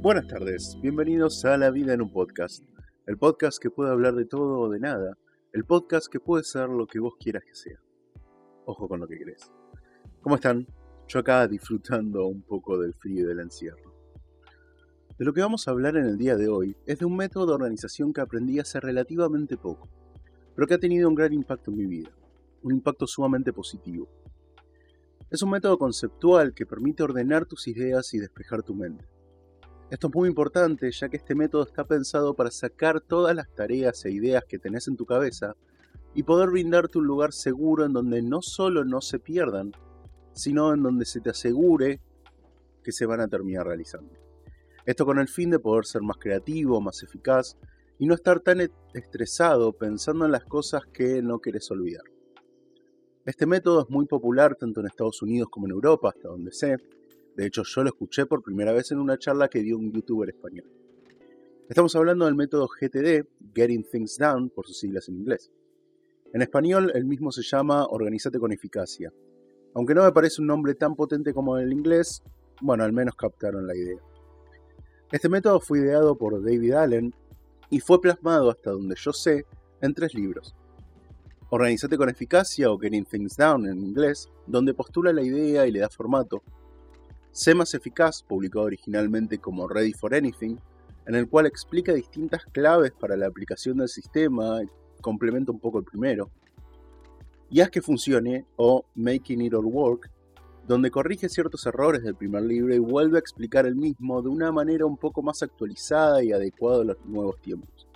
Buenas tardes, bienvenidos a La Vida en un Podcast, el podcast que puede hablar de todo o de nada, el podcast que puede ser lo que vos quieras que sea. Ojo con lo que crees. ¿Cómo están? Yo acá disfrutando un poco del frío y del encierro. De lo que vamos a hablar en el día de hoy es de un método de organización que aprendí hace relativamente poco, pero que ha tenido un gran impacto en mi vida, un impacto sumamente positivo. Es un método conceptual que permite ordenar tus ideas y despejar tu mente esto es muy importante ya que este método está pensado para sacar todas las tareas e ideas que tenés en tu cabeza y poder brindarte un lugar seguro en donde no solo no se pierdan, sino en donde se te asegure que se van a terminar realizando. Esto con el fin de poder ser más creativo, más eficaz y no estar tan estresado pensando en las cosas que no querés olvidar. Este método es muy popular tanto en Estados Unidos como en Europa, hasta donde sé, de hecho, yo lo escuché por primera vez en una charla que dio un youtuber español. Estamos hablando del método GTD, Getting Things Done, por sus siglas en inglés. En español, el mismo se llama Organízate con eficacia. Aunque no me parece un nombre tan potente como el inglés, bueno, al menos captaron la idea. Este método fue ideado por David Allen y fue plasmado hasta donde yo sé en tres libros. Organízate con eficacia o Getting Things Done en inglés, donde postula la idea y le da formato, Sé más eficaz, publicado originalmente como Ready for Anything, en el cual explica distintas claves para la aplicación del sistema, complementa un poco el primero. Y Haz que funcione, o Making It All Work, donde corrige ciertos errores del primer libro y vuelve a explicar el mismo de una manera un poco más actualizada y adecuada a los nuevos tiempos.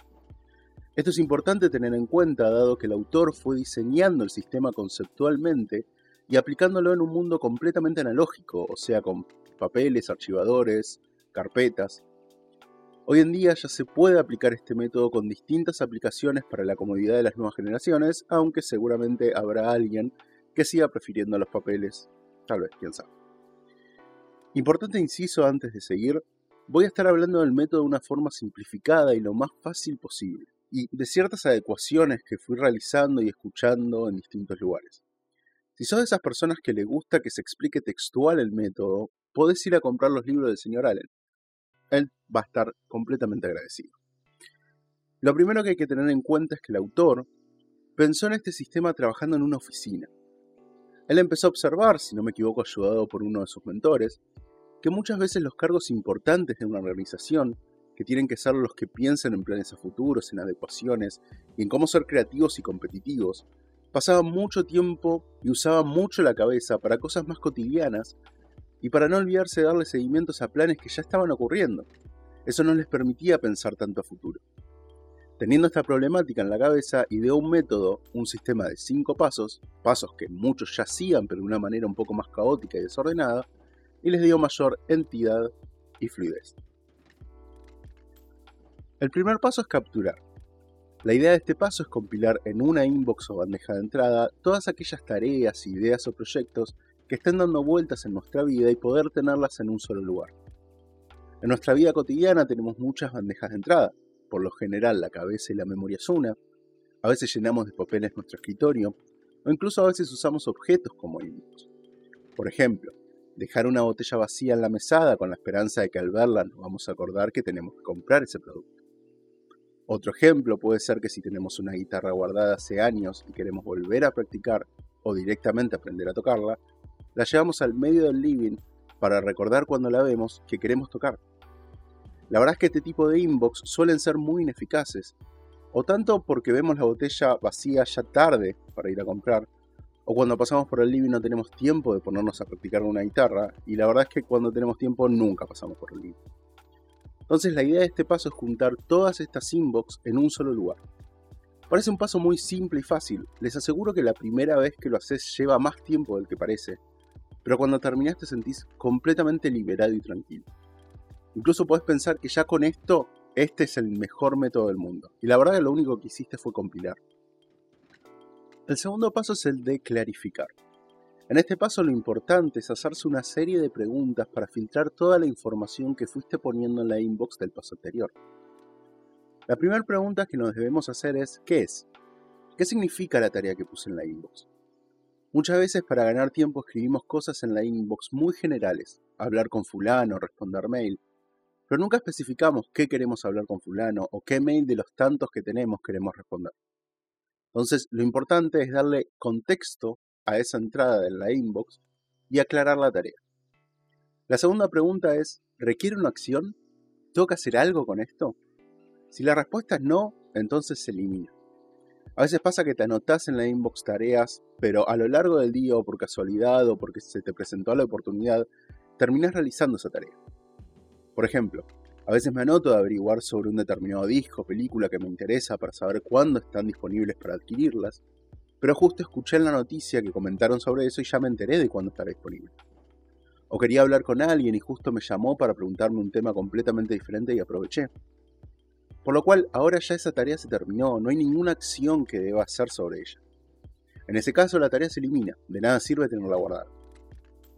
Esto es importante tener en cuenta dado que el autor fue diseñando el sistema conceptualmente y aplicándolo en un mundo completamente analógico, o sea, con papeles, archivadores, carpetas. Hoy en día ya se puede aplicar este método con distintas aplicaciones para la comodidad de las nuevas generaciones, aunque seguramente habrá alguien que siga prefiriendo los papeles, tal vez, quién sabe. Importante inciso antes de seguir, voy a estar hablando del método de una forma simplificada y lo más fácil posible, y de ciertas adecuaciones que fui realizando y escuchando en distintos lugares. Si sos de esas personas que le gusta que se explique textual el método, podés ir a comprar los libros del señor Allen. Él va a estar completamente agradecido. Lo primero que hay que tener en cuenta es que el autor pensó en este sistema trabajando en una oficina. Él empezó a observar, si no me equivoco ayudado por uno de sus mentores, que muchas veces los cargos importantes de una organización, que tienen que ser los que piensen en planes a futuros, en adecuaciones y en cómo ser creativos y competitivos, Pasaba mucho tiempo y usaba mucho la cabeza para cosas más cotidianas y para no olvidarse de darle seguimientos a planes que ya estaban ocurriendo. Eso no les permitía pensar tanto a futuro. Teniendo esta problemática en la cabeza, ideó un método, un sistema de cinco pasos, pasos que muchos ya hacían pero de una manera un poco más caótica y desordenada, y les dio mayor entidad y fluidez. El primer paso es capturar. La idea de este paso es compilar en una inbox o bandeja de entrada todas aquellas tareas, ideas o proyectos que estén dando vueltas en nuestra vida y poder tenerlas en un solo lugar. En nuestra vida cotidiana tenemos muchas bandejas de entrada, por lo general la cabeza y la memoria es una, a veces llenamos de papeles nuestro escritorio, o incluso a veces usamos objetos como inbox. Por ejemplo, dejar una botella vacía en la mesada con la esperanza de que al verla nos vamos a acordar que tenemos que comprar ese producto. Otro ejemplo puede ser que si tenemos una guitarra guardada hace años y queremos volver a practicar o directamente aprender a tocarla, la llevamos al medio del living para recordar cuando la vemos que queremos tocar. La verdad es que este tipo de inbox suelen ser muy ineficaces, o tanto porque vemos la botella vacía ya tarde para ir a comprar, o cuando pasamos por el living no tenemos tiempo de ponernos a practicar una guitarra, y la verdad es que cuando tenemos tiempo nunca pasamos por el living. Entonces la idea de este paso es juntar todas estas inbox en un solo lugar. Parece un paso muy simple y fácil, les aseguro que la primera vez que lo haces lleva más tiempo del que parece, pero cuando terminas te sentís completamente liberado y tranquilo. Incluso podés pensar que ya con esto, este es el mejor método del mundo, y la verdad que lo único que hiciste fue compilar. El segundo paso es el de clarificar. En este paso lo importante es hacerse una serie de preguntas para filtrar toda la información que fuiste poniendo en la inbox del paso anterior. La primera pregunta que nos debemos hacer es, ¿qué es? ¿Qué significa la tarea que puse en la inbox? Muchas veces para ganar tiempo escribimos cosas en la inbox muy generales, hablar con fulano, responder mail, pero nunca especificamos qué queremos hablar con fulano o qué mail de los tantos que tenemos queremos responder. Entonces, lo importante es darle contexto a esa entrada en la inbox y aclarar la tarea. La segunda pregunta es, ¿requiere una acción? ¿Tengo que hacer algo con esto? Si la respuesta es no, entonces se elimina. A veces pasa que te anotás en la inbox tareas, pero a lo largo del día o por casualidad o porque se te presentó la oportunidad, terminas realizando esa tarea. Por ejemplo, a veces me anoto de averiguar sobre un determinado disco o película que me interesa para saber cuándo están disponibles para adquirirlas, pero justo escuché en la noticia que comentaron sobre eso y ya me enteré de cuándo estará disponible. O quería hablar con alguien y justo me llamó para preguntarme un tema completamente diferente y aproveché. Por lo cual, ahora ya esa tarea se terminó, no hay ninguna acción que deba hacer sobre ella. En ese caso, la tarea se elimina, de nada sirve tenerla guardada.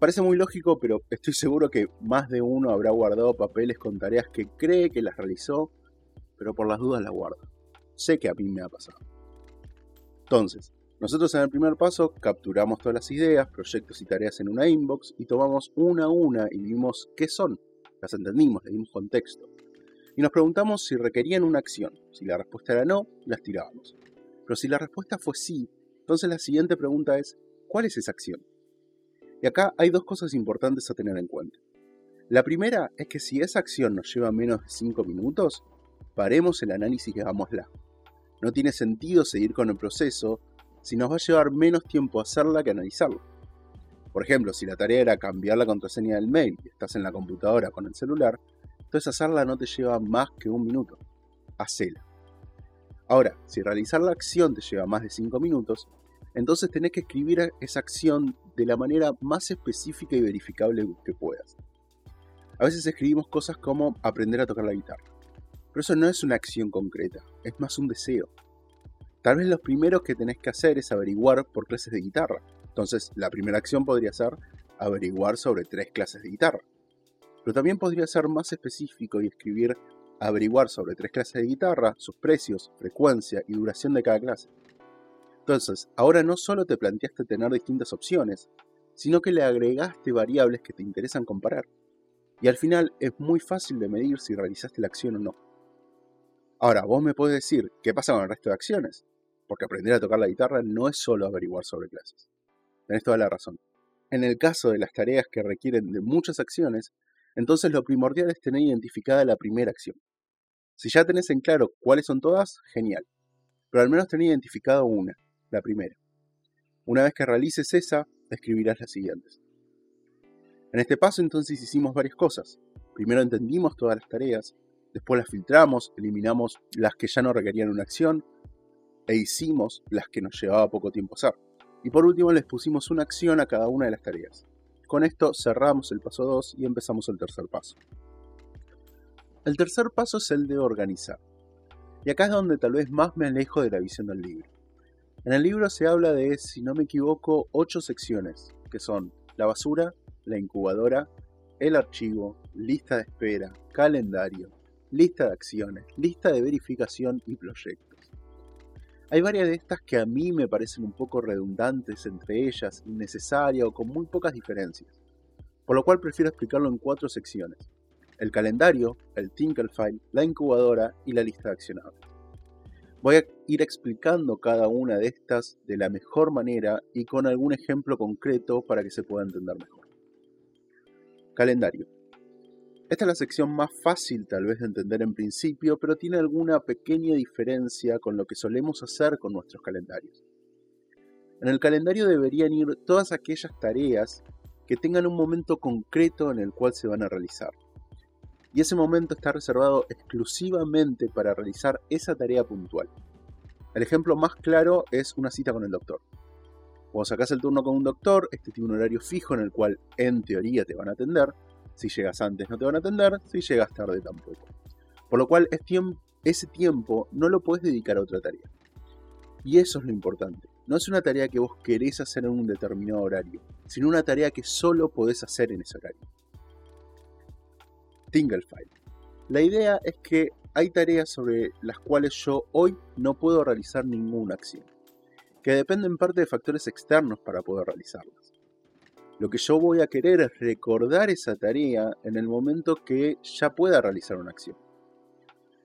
Parece muy lógico, pero estoy seguro que más de uno habrá guardado papeles con tareas que cree que las realizó, pero por las dudas las guarda. Sé que a mí me ha pasado. Entonces, nosotros en el primer paso capturamos todas las ideas, proyectos y tareas en una inbox y tomamos una a una y vimos qué son. Las entendimos, le dimos contexto y nos preguntamos si requerían una acción. Si la respuesta era no, las tirábamos. Pero si la respuesta fue sí, entonces la siguiente pregunta es, ¿cuál es esa acción? Y acá hay dos cosas importantes a tener en cuenta. La primera es que si esa acción nos lleva menos de 5 minutos, paremos el análisis y hagámosla. No tiene sentido seguir con el proceso si nos va a llevar menos tiempo hacerla que analizarla. Por ejemplo, si la tarea era cambiar la contraseña del mail y estás en la computadora con el celular, entonces hacerla no te lleva más que un minuto. Hacela. Ahora, si realizar la acción te lleva más de 5 minutos, entonces tenés que escribir esa acción de la manera más específica y verificable que puedas. A veces escribimos cosas como aprender a tocar la guitarra, pero eso no es una acción concreta, es más un deseo. Tal vez lo primero que tenés que hacer es averiguar por clases de guitarra. Entonces, la primera acción podría ser averiguar sobre tres clases de guitarra. Pero también podría ser más específico y escribir averiguar sobre tres clases de guitarra, sus precios, frecuencia y duración de cada clase. Entonces, ahora no solo te planteaste tener distintas opciones, sino que le agregaste variables que te interesan comparar. Y al final es muy fácil de medir si realizaste la acción o no. Ahora, vos me podés decir, ¿qué pasa con el resto de acciones? Porque aprender a tocar la guitarra no es solo averiguar sobre clases. Tenés toda la razón. En el caso de las tareas que requieren de muchas acciones, entonces lo primordial es tener identificada la primera acción. Si ya tenés en claro cuáles son todas, genial. Pero al menos tener identificado una, la primera. Una vez que realices esa, escribirás las siguientes. En este paso entonces hicimos varias cosas. Primero entendimos todas las tareas, después las filtramos, eliminamos las que ya no requerían una acción e hicimos las que nos llevaba poco tiempo hacer. Y por último les pusimos una acción a cada una de las tareas. Con esto cerramos el paso 2 y empezamos el tercer paso. El tercer paso es el de organizar. Y acá es donde tal vez más me alejo de la visión del libro. En el libro se habla de, si no me equivoco, 8 secciones, que son la basura, la incubadora, el archivo, lista de espera, calendario, lista de acciones, lista de verificación y proyecto. Hay varias de estas que a mí me parecen un poco redundantes entre ellas, innecesarias o con muy pocas diferencias, por lo cual prefiero explicarlo en cuatro secciones. El calendario, el Tinkerfile, la incubadora y la lista de accionables. Voy a ir explicando cada una de estas de la mejor manera y con algún ejemplo concreto para que se pueda entender mejor. Calendario. Esta es la sección más fácil tal vez de entender en principio, pero tiene alguna pequeña diferencia con lo que solemos hacer con nuestros calendarios. En el calendario deberían ir todas aquellas tareas que tengan un momento concreto en el cual se van a realizar. Y ese momento está reservado exclusivamente para realizar esa tarea puntual. El ejemplo más claro es una cita con el doctor. Cuando sacas el turno con un doctor, este tiene un horario fijo en el cual en teoría te van a atender, si llegas antes no te van a atender, si llegas tarde tampoco. Por lo cual ese tiempo no lo puedes dedicar a otra tarea. Y eso es lo importante. No es una tarea que vos querés hacer en un determinado horario, sino una tarea que solo podés hacer en ese horario. Tinglefile. La idea es que hay tareas sobre las cuales yo hoy no puedo realizar ninguna acción, que dependen en parte de factores externos para poder realizarlas. Lo que yo voy a querer es recordar esa tarea en el momento que ya pueda realizar una acción.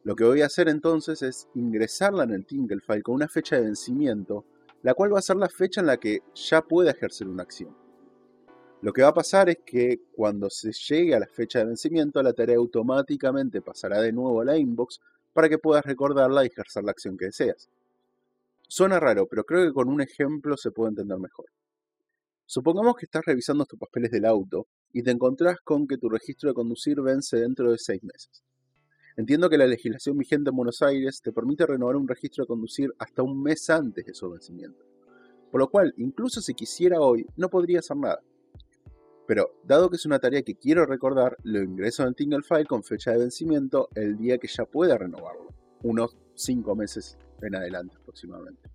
Lo que voy a hacer entonces es ingresarla en el Tingle File con una fecha de vencimiento, la cual va a ser la fecha en la que ya pueda ejercer una acción. Lo que va a pasar es que cuando se llegue a la fecha de vencimiento, la tarea automáticamente pasará de nuevo a la inbox para que puedas recordarla y ejercer la acción que deseas. Suena raro, pero creo que con un ejemplo se puede entender mejor. Supongamos que estás revisando tus papeles del auto y te encontrás con que tu registro de conducir vence dentro de seis meses. Entiendo que la legislación vigente en Buenos Aires te permite renovar un registro de conducir hasta un mes antes de su vencimiento. Por lo cual, incluso si quisiera hoy, no podría hacer nada. Pero, dado que es una tarea que quiero recordar, lo ingreso en el Tingle File con fecha de vencimiento el día que ya pueda renovarlo, unos 5 meses en adelante aproximadamente.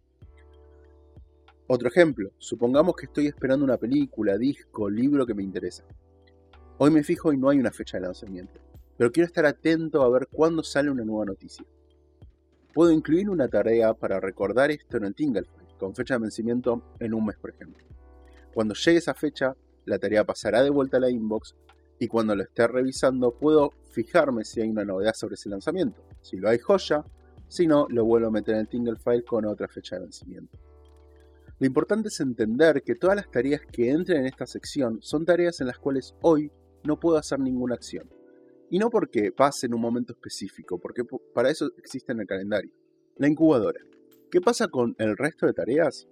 Otro ejemplo, supongamos que estoy esperando una película, disco, libro que me interesa. Hoy me fijo y no hay una fecha de lanzamiento, pero quiero estar atento a ver cuándo sale una nueva noticia. Puedo incluir una tarea para recordar esto en el Tingle File, con fecha de vencimiento en un mes, por ejemplo. Cuando llegue esa fecha, la tarea pasará de vuelta a la inbox y cuando lo esté revisando puedo fijarme si hay una novedad sobre ese lanzamiento. Si lo hay, joya. Si no, lo vuelvo a meter en el Tingle File con otra fecha de vencimiento. Lo importante es entender que todas las tareas que entren en esta sección son tareas en las cuales hoy no puedo hacer ninguna acción. Y no porque pase en un momento específico, porque para eso existe en el calendario. La incubadora. ¿Qué pasa con el resto de tareas?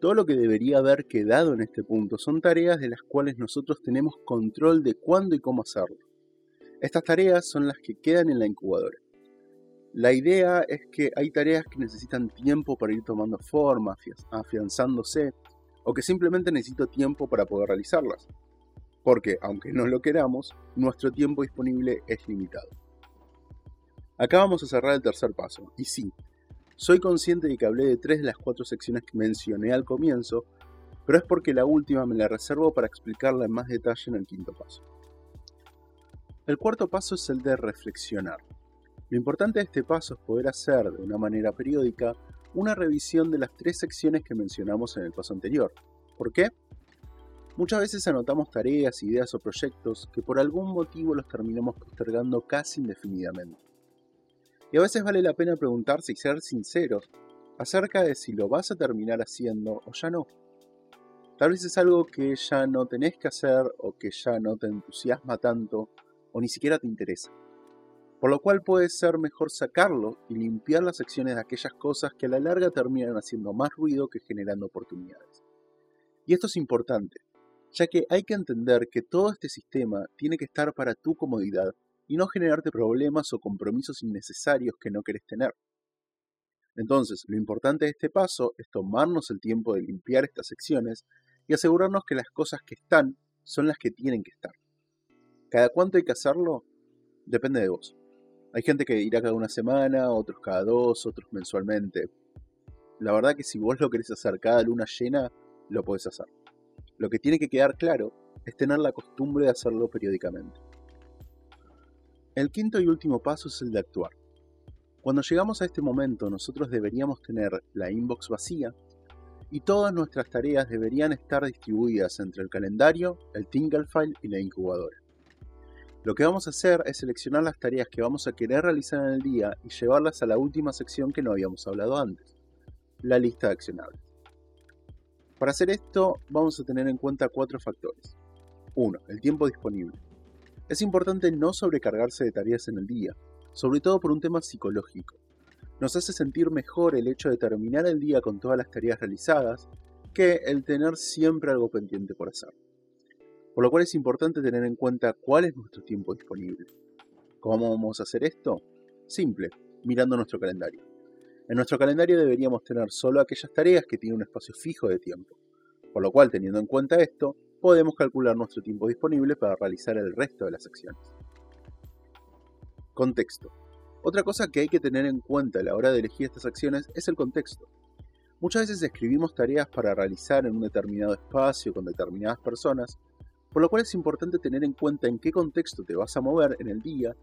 Todo lo que debería haber quedado en este punto son tareas de las cuales nosotros tenemos control de cuándo y cómo hacerlo. Estas tareas son las que quedan en la incubadora. La idea es que hay tareas que necesitan tiempo para ir tomando forma, afianzándose, o que simplemente necesito tiempo para poder realizarlas. Porque, aunque no lo queramos, nuestro tiempo disponible es limitado. Acá vamos a cerrar el tercer paso, y sí, soy consciente de que hablé de tres de las cuatro secciones que mencioné al comienzo, pero es porque la última me la reservo para explicarla en más detalle en el quinto paso. El cuarto paso es el de reflexionar. Lo importante de este paso es poder hacer de una manera periódica una revisión de las tres secciones que mencionamos en el paso anterior. ¿Por qué? Muchas veces anotamos tareas, ideas o proyectos que por algún motivo los terminamos postergando casi indefinidamente. Y a veces vale la pena preguntarse y ser sinceros acerca de si lo vas a terminar haciendo o ya no. Tal vez es algo que ya no tenés que hacer o que ya no te entusiasma tanto o ni siquiera te interesa. Por lo cual puede ser mejor sacarlo y limpiar las secciones de aquellas cosas que a la larga terminan haciendo más ruido que generando oportunidades. Y esto es importante, ya que hay que entender que todo este sistema tiene que estar para tu comodidad y no generarte problemas o compromisos innecesarios que no querés tener. Entonces, lo importante de este paso es tomarnos el tiempo de limpiar estas secciones y asegurarnos que las cosas que están son las que tienen que estar. ¿Cada cuánto hay que hacerlo? Depende de vos. Hay gente que irá cada una semana, otros cada dos, otros mensualmente. La verdad que si vos lo querés hacer cada luna llena, lo podés hacer. Lo que tiene que quedar claro es tener la costumbre de hacerlo periódicamente. El quinto y último paso es el de actuar. Cuando llegamos a este momento, nosotros deberíamos tener la inbox vacía y todas nuestras tareas deberían estar distribuidas entre el calendario, el Tingle File y la incubadora. Lo que vamos a hacer es seleccionar las tareas que vamos a querer realizar en el día y llevarlas a la última sección que no habíamos hablado antes, la lista de accionables. Para hacer esto vamos a tener en cuenta cuatro factores. 1. El tiempo disponible. Es importante no sobrecargarse de tareas en el día, sobre todo por un tema psicológico. Nos hace sentir mejor el hecho de terminar el día con todas las tareas realizadas que el tener siempre algo pendiente por hacer. Por lo cual es importante tener en cuenta cuál es nuestro tiempo disponible. ¿Cómo vamos a hacer esto? Simple, mirando nuestro calendario. En nuestro calendario deberíamos tener solo aquellas tareas que tienen un espacio fijo de tiempo. Por lo cual, teniendo en cuenta esto, podemos calcular nuestro tiempo disponible para realizar el resto de las acciones. Contexto. Otra cosa que hay que tener en cuenta a la hora de elegir estas acciones es el contexto. Muchas veces escribimos tareas para realizar en un determinado espacio con determinadas personas, por lo cual es importante tener en cuenta en qué contexto te vas a mover en el día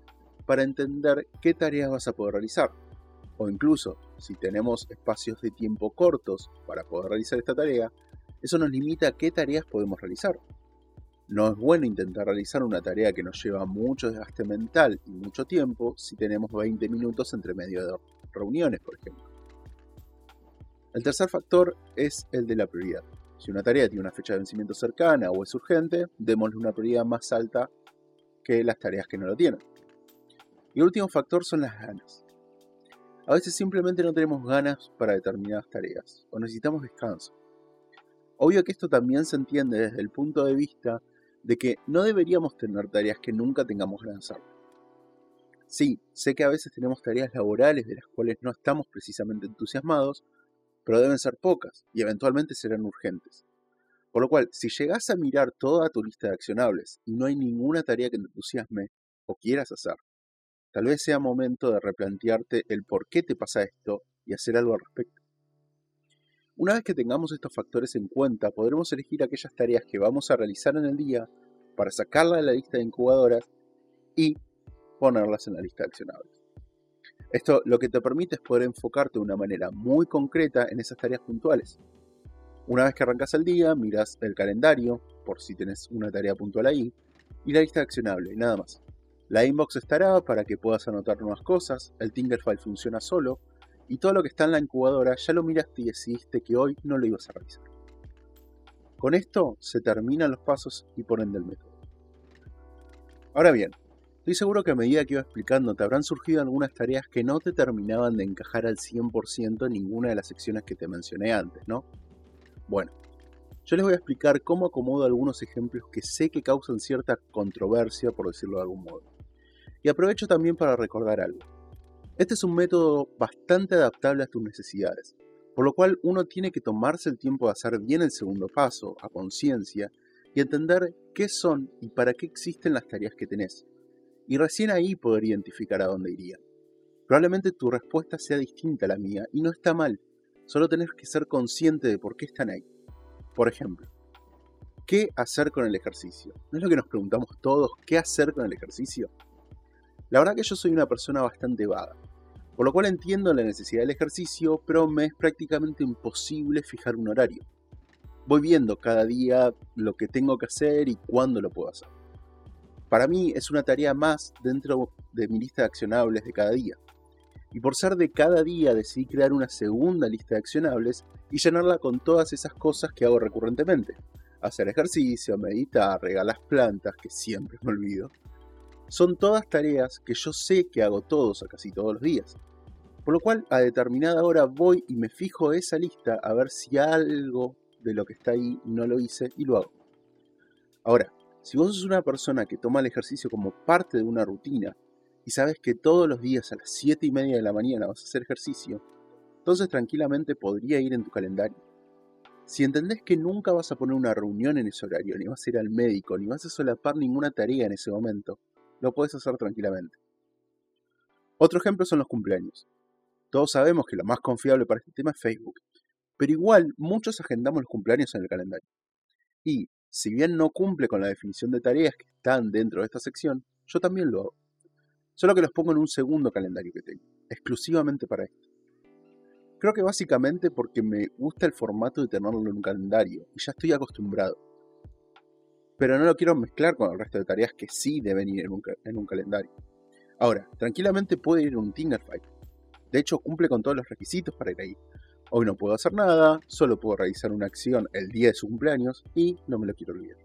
para entender qué tareas vas a poder realizar. O incluso, si tenemos espacios de tiempo cortos para poder realizar esta tarea, eso nos limita a qué tareas podemos realizar. No es bueno intentar realizar una tarea que nos lleva mucho desgaste mental y mucho tiempo si tenemos 20 minutos entre medio de reuniones, por ejemplo. El tercer factor es el de la prioridad. Si una tarea tiene una fecha de vencimiento cercana o es urgente, démosle una prioridad más alta que las tareas que no lo tienen. Y el último factor son las ganas. A veces simplemente no tenemos ganas para determinadas tareas o necesitamos descanso. Obvio que esto también se entiende desde el punto de vista de que no deberíamos tener tareas que nunca tengamos de hacer. Sí, sé que a veces tenemos tareas laborales de las cuales no estamos precisamente entusiasmados, pero deben ser pocas y eventualmente serán urgentes. Por lo cual, si llegas a mirar toda tu lista de accionables y no hay ninguna tarea que te entusiasme o quieras hacer, tal vez sea momento de replantearte el por qué te pasa esto y hacer algo al respecto. Una vez que tengamos estos factores en cuenta, podremos elegir aquellas tareas que vamos a realizar en el día para sacarla de la lista de incubadoras y ponerlas en la lista de accionables. Esto lo que te permite es poder enfocarte de una manera muy concreta en esas tareas puntuales. Una vez que arrancas el día, miras el calendario, por si tenés una tarea puntual ahí, y la lista accionable, y nada más. La inbox estará para que puedas anotar nuevas cosas, el Tinkerfile funciona solo, y todo lo que está en la incubadora ya lo miraste y decidiste que hoy no lo ibas a realizar. Con esto se terminan los pasos y ponen del método. Ahora bien, estoy seguro que a medida que iba explicando te habrán surgido algunas tareas que no te terminaban de encajar al 100% en ninguna de las secciones que te mencioné antes, ¿no? Bueno, yo les voy a explicar cómo acomodo algunos ejemplos que sé que causan cierta controversia, por decirlo de algún modo. Y aprovecho también para recordar algo. Este es un método bastante adaptable a tus necesidades, por lo cual uno tiene que tomarse el tiempo de hacer bien el segundo paso, a conciencia, y entender qué son y para qué existen las tareas que tenés. Y recién ahí poder identificar a dónde iría. Probablemente tu respuesta sea distinta a la mía y no está mal, Solo tenés que ser consciente de por qué están ahí. Por ejemplo, ¿qué hacer con el ejercicio? ¿No es lo que nos preguntamos todos? ¿Qué hacer con el ejercicio? La verdad que yo soy una persona bastante vaga, por lo cual entiendo la necesidad del ejercicio, pero me es prácticamente imposible fijar un horario. Voy viendo cada día lo que tengo que hacer y cuándo lo puedo hacer. Para mí es una tarea más dentro de mi lista de accionables de cada día y por ser de cada día decidí crear una segunda lista de accionables y llenarla con todas esas cosas que hago recurrentemente. Hacer ejercicio, meditar, regar las plantas, que siempre me olvido. Son todas tareas que yo sé que hago todos o casi todos los días. Por lo cual a determinada hora voy y me fijo esa lista a ver si algo de lo que está ahí no lo hice y lo hago. Ahora, si vos sos una persona que toma el ejercicio como parte de una rutina y sabes que todos los días a las 7 y media de la mañana vas a hacer ejercicio, entonces tranquilamente podría ir en tu calendario. Si entendés que nunca vas a poner una reunión en ese horario, ni vas a ir al médico, ni vas a solapar ninguna tarea en ese momento, lo puedes hacer tranquilamente. Otro ejemplo son los cumpleaños. Todos sabemos que lo más confiable para este tema es Facebook, pero igual muchos agendamos los cumpleaños en el calendario. Y, si bien no cumple con la definición de tareas que están dentro de esta sección, yo también lo hago. Solo que los pongo en un segundo calendario que tengo, exclusivamente para esto. Creo que básicamente porque me gusta el formato de tenerlo en un calendario y ya estoy acostumbrado. Pero no lo quiero mezclar con el resto de tareas que sí deben ir en un, calendario. Ahora, tranquilamente puede ir un Tinkerfile. De hecho, cumple con todos los requisitos para ir ahí. Hoy no puedo hacer nada, solo puedo realizar una acción el día de su cumpleaños y no me lo quiero olvidar.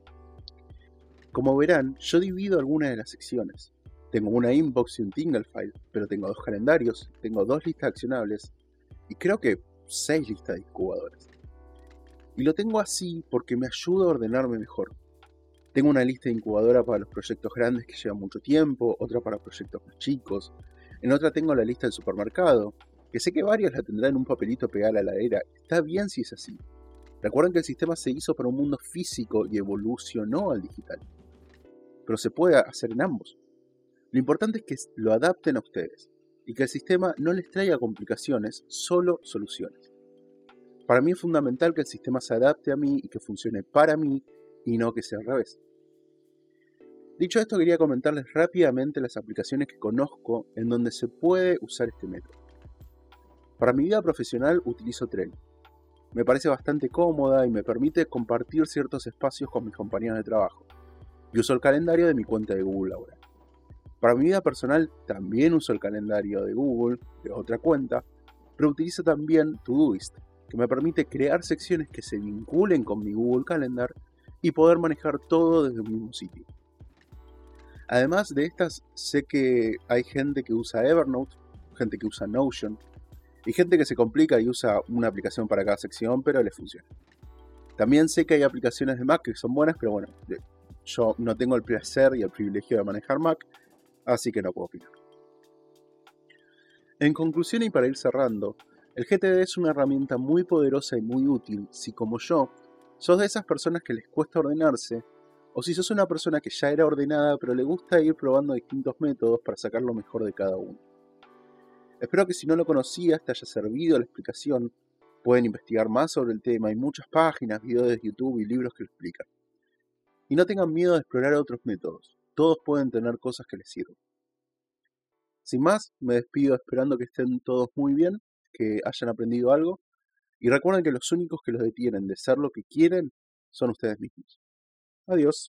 Como verán, yo divido algunas de las secciones. Tengo una inbox y un tingle file, pero tengo dos calendarios, tengo dos listas accionables y creo que seis listas de incubadoras. Y lo tengo así porque me ayuda a ordenarme mejor. Tengo una lista de incubadora para los proyectos grandes que llevan mucho tiempo, otra para proyectos más chicos. En otra tengo la lista del supermercado, que sé que varios la tendrán en un papelito pegado a la ladera. Está bien si es así. Recuerden que el sistema se hizo para un mundo físico y evolucionó al digital. Pero se puede hacer en ambos. Lo importante es que lo adapten a ustedes y que el sistema no les traiga complicaciones, solo soluciones. Para mí es fundamental que el sistema se adapte a mí y que funcione para mí y no que sea al revés. Dicho esto, quería comentarles rápidamente las aplicaciones que conozco en donde se puede usar este método. Para mi vida profesional utilizo Trello. Me parece bastante cómoda y me permite compartir ciertos espacios con mis compañeros de trabajo. Y uso el calendario de mi cuenta de Google ahora. Para mi vida personal también uso el calendario de Google, de otra cuenta, pero utilizo también Todoist, que me permite crear secciones que se vinculen con mi Google Calendar y poder manejar todo desde un mismo sitio. Además de estas, sé que hay gente que usa Evernote, gente que usa Notion, y gente que se complica y usa una aplicación para cada sección, pero le funciona. También sé que hay aplicaciones de Mac que son buenas, pero bueno, yo no tengo el placer y el privilegio de manejar Mac, así que no puedo opinar. En conclusión y para ir cerrando, el GTD es una herramienta muy poderosa y muy útil si como yo sos de esas personas que les cuesta ordenarse o si sos una persona que ya era ordenada pero le gusta ir probando distintos métodos para sacar lo mejor de cada uno. Espero que si no lo conocías te haya servido la explicación, pueden investigar más sobre el tema, hay muchas páginas, videos de YouTube y libros que lo explican. Y no tengan miedo de explorar otros métodos, todos pueden tener cosas que les sirvan. Sin más, me despido esperando que estén todos muy bien, que hayan aprendido algo, y recuerden que los únicos que los detienen de ser lo que quieren son ustedes mismos. Adiós.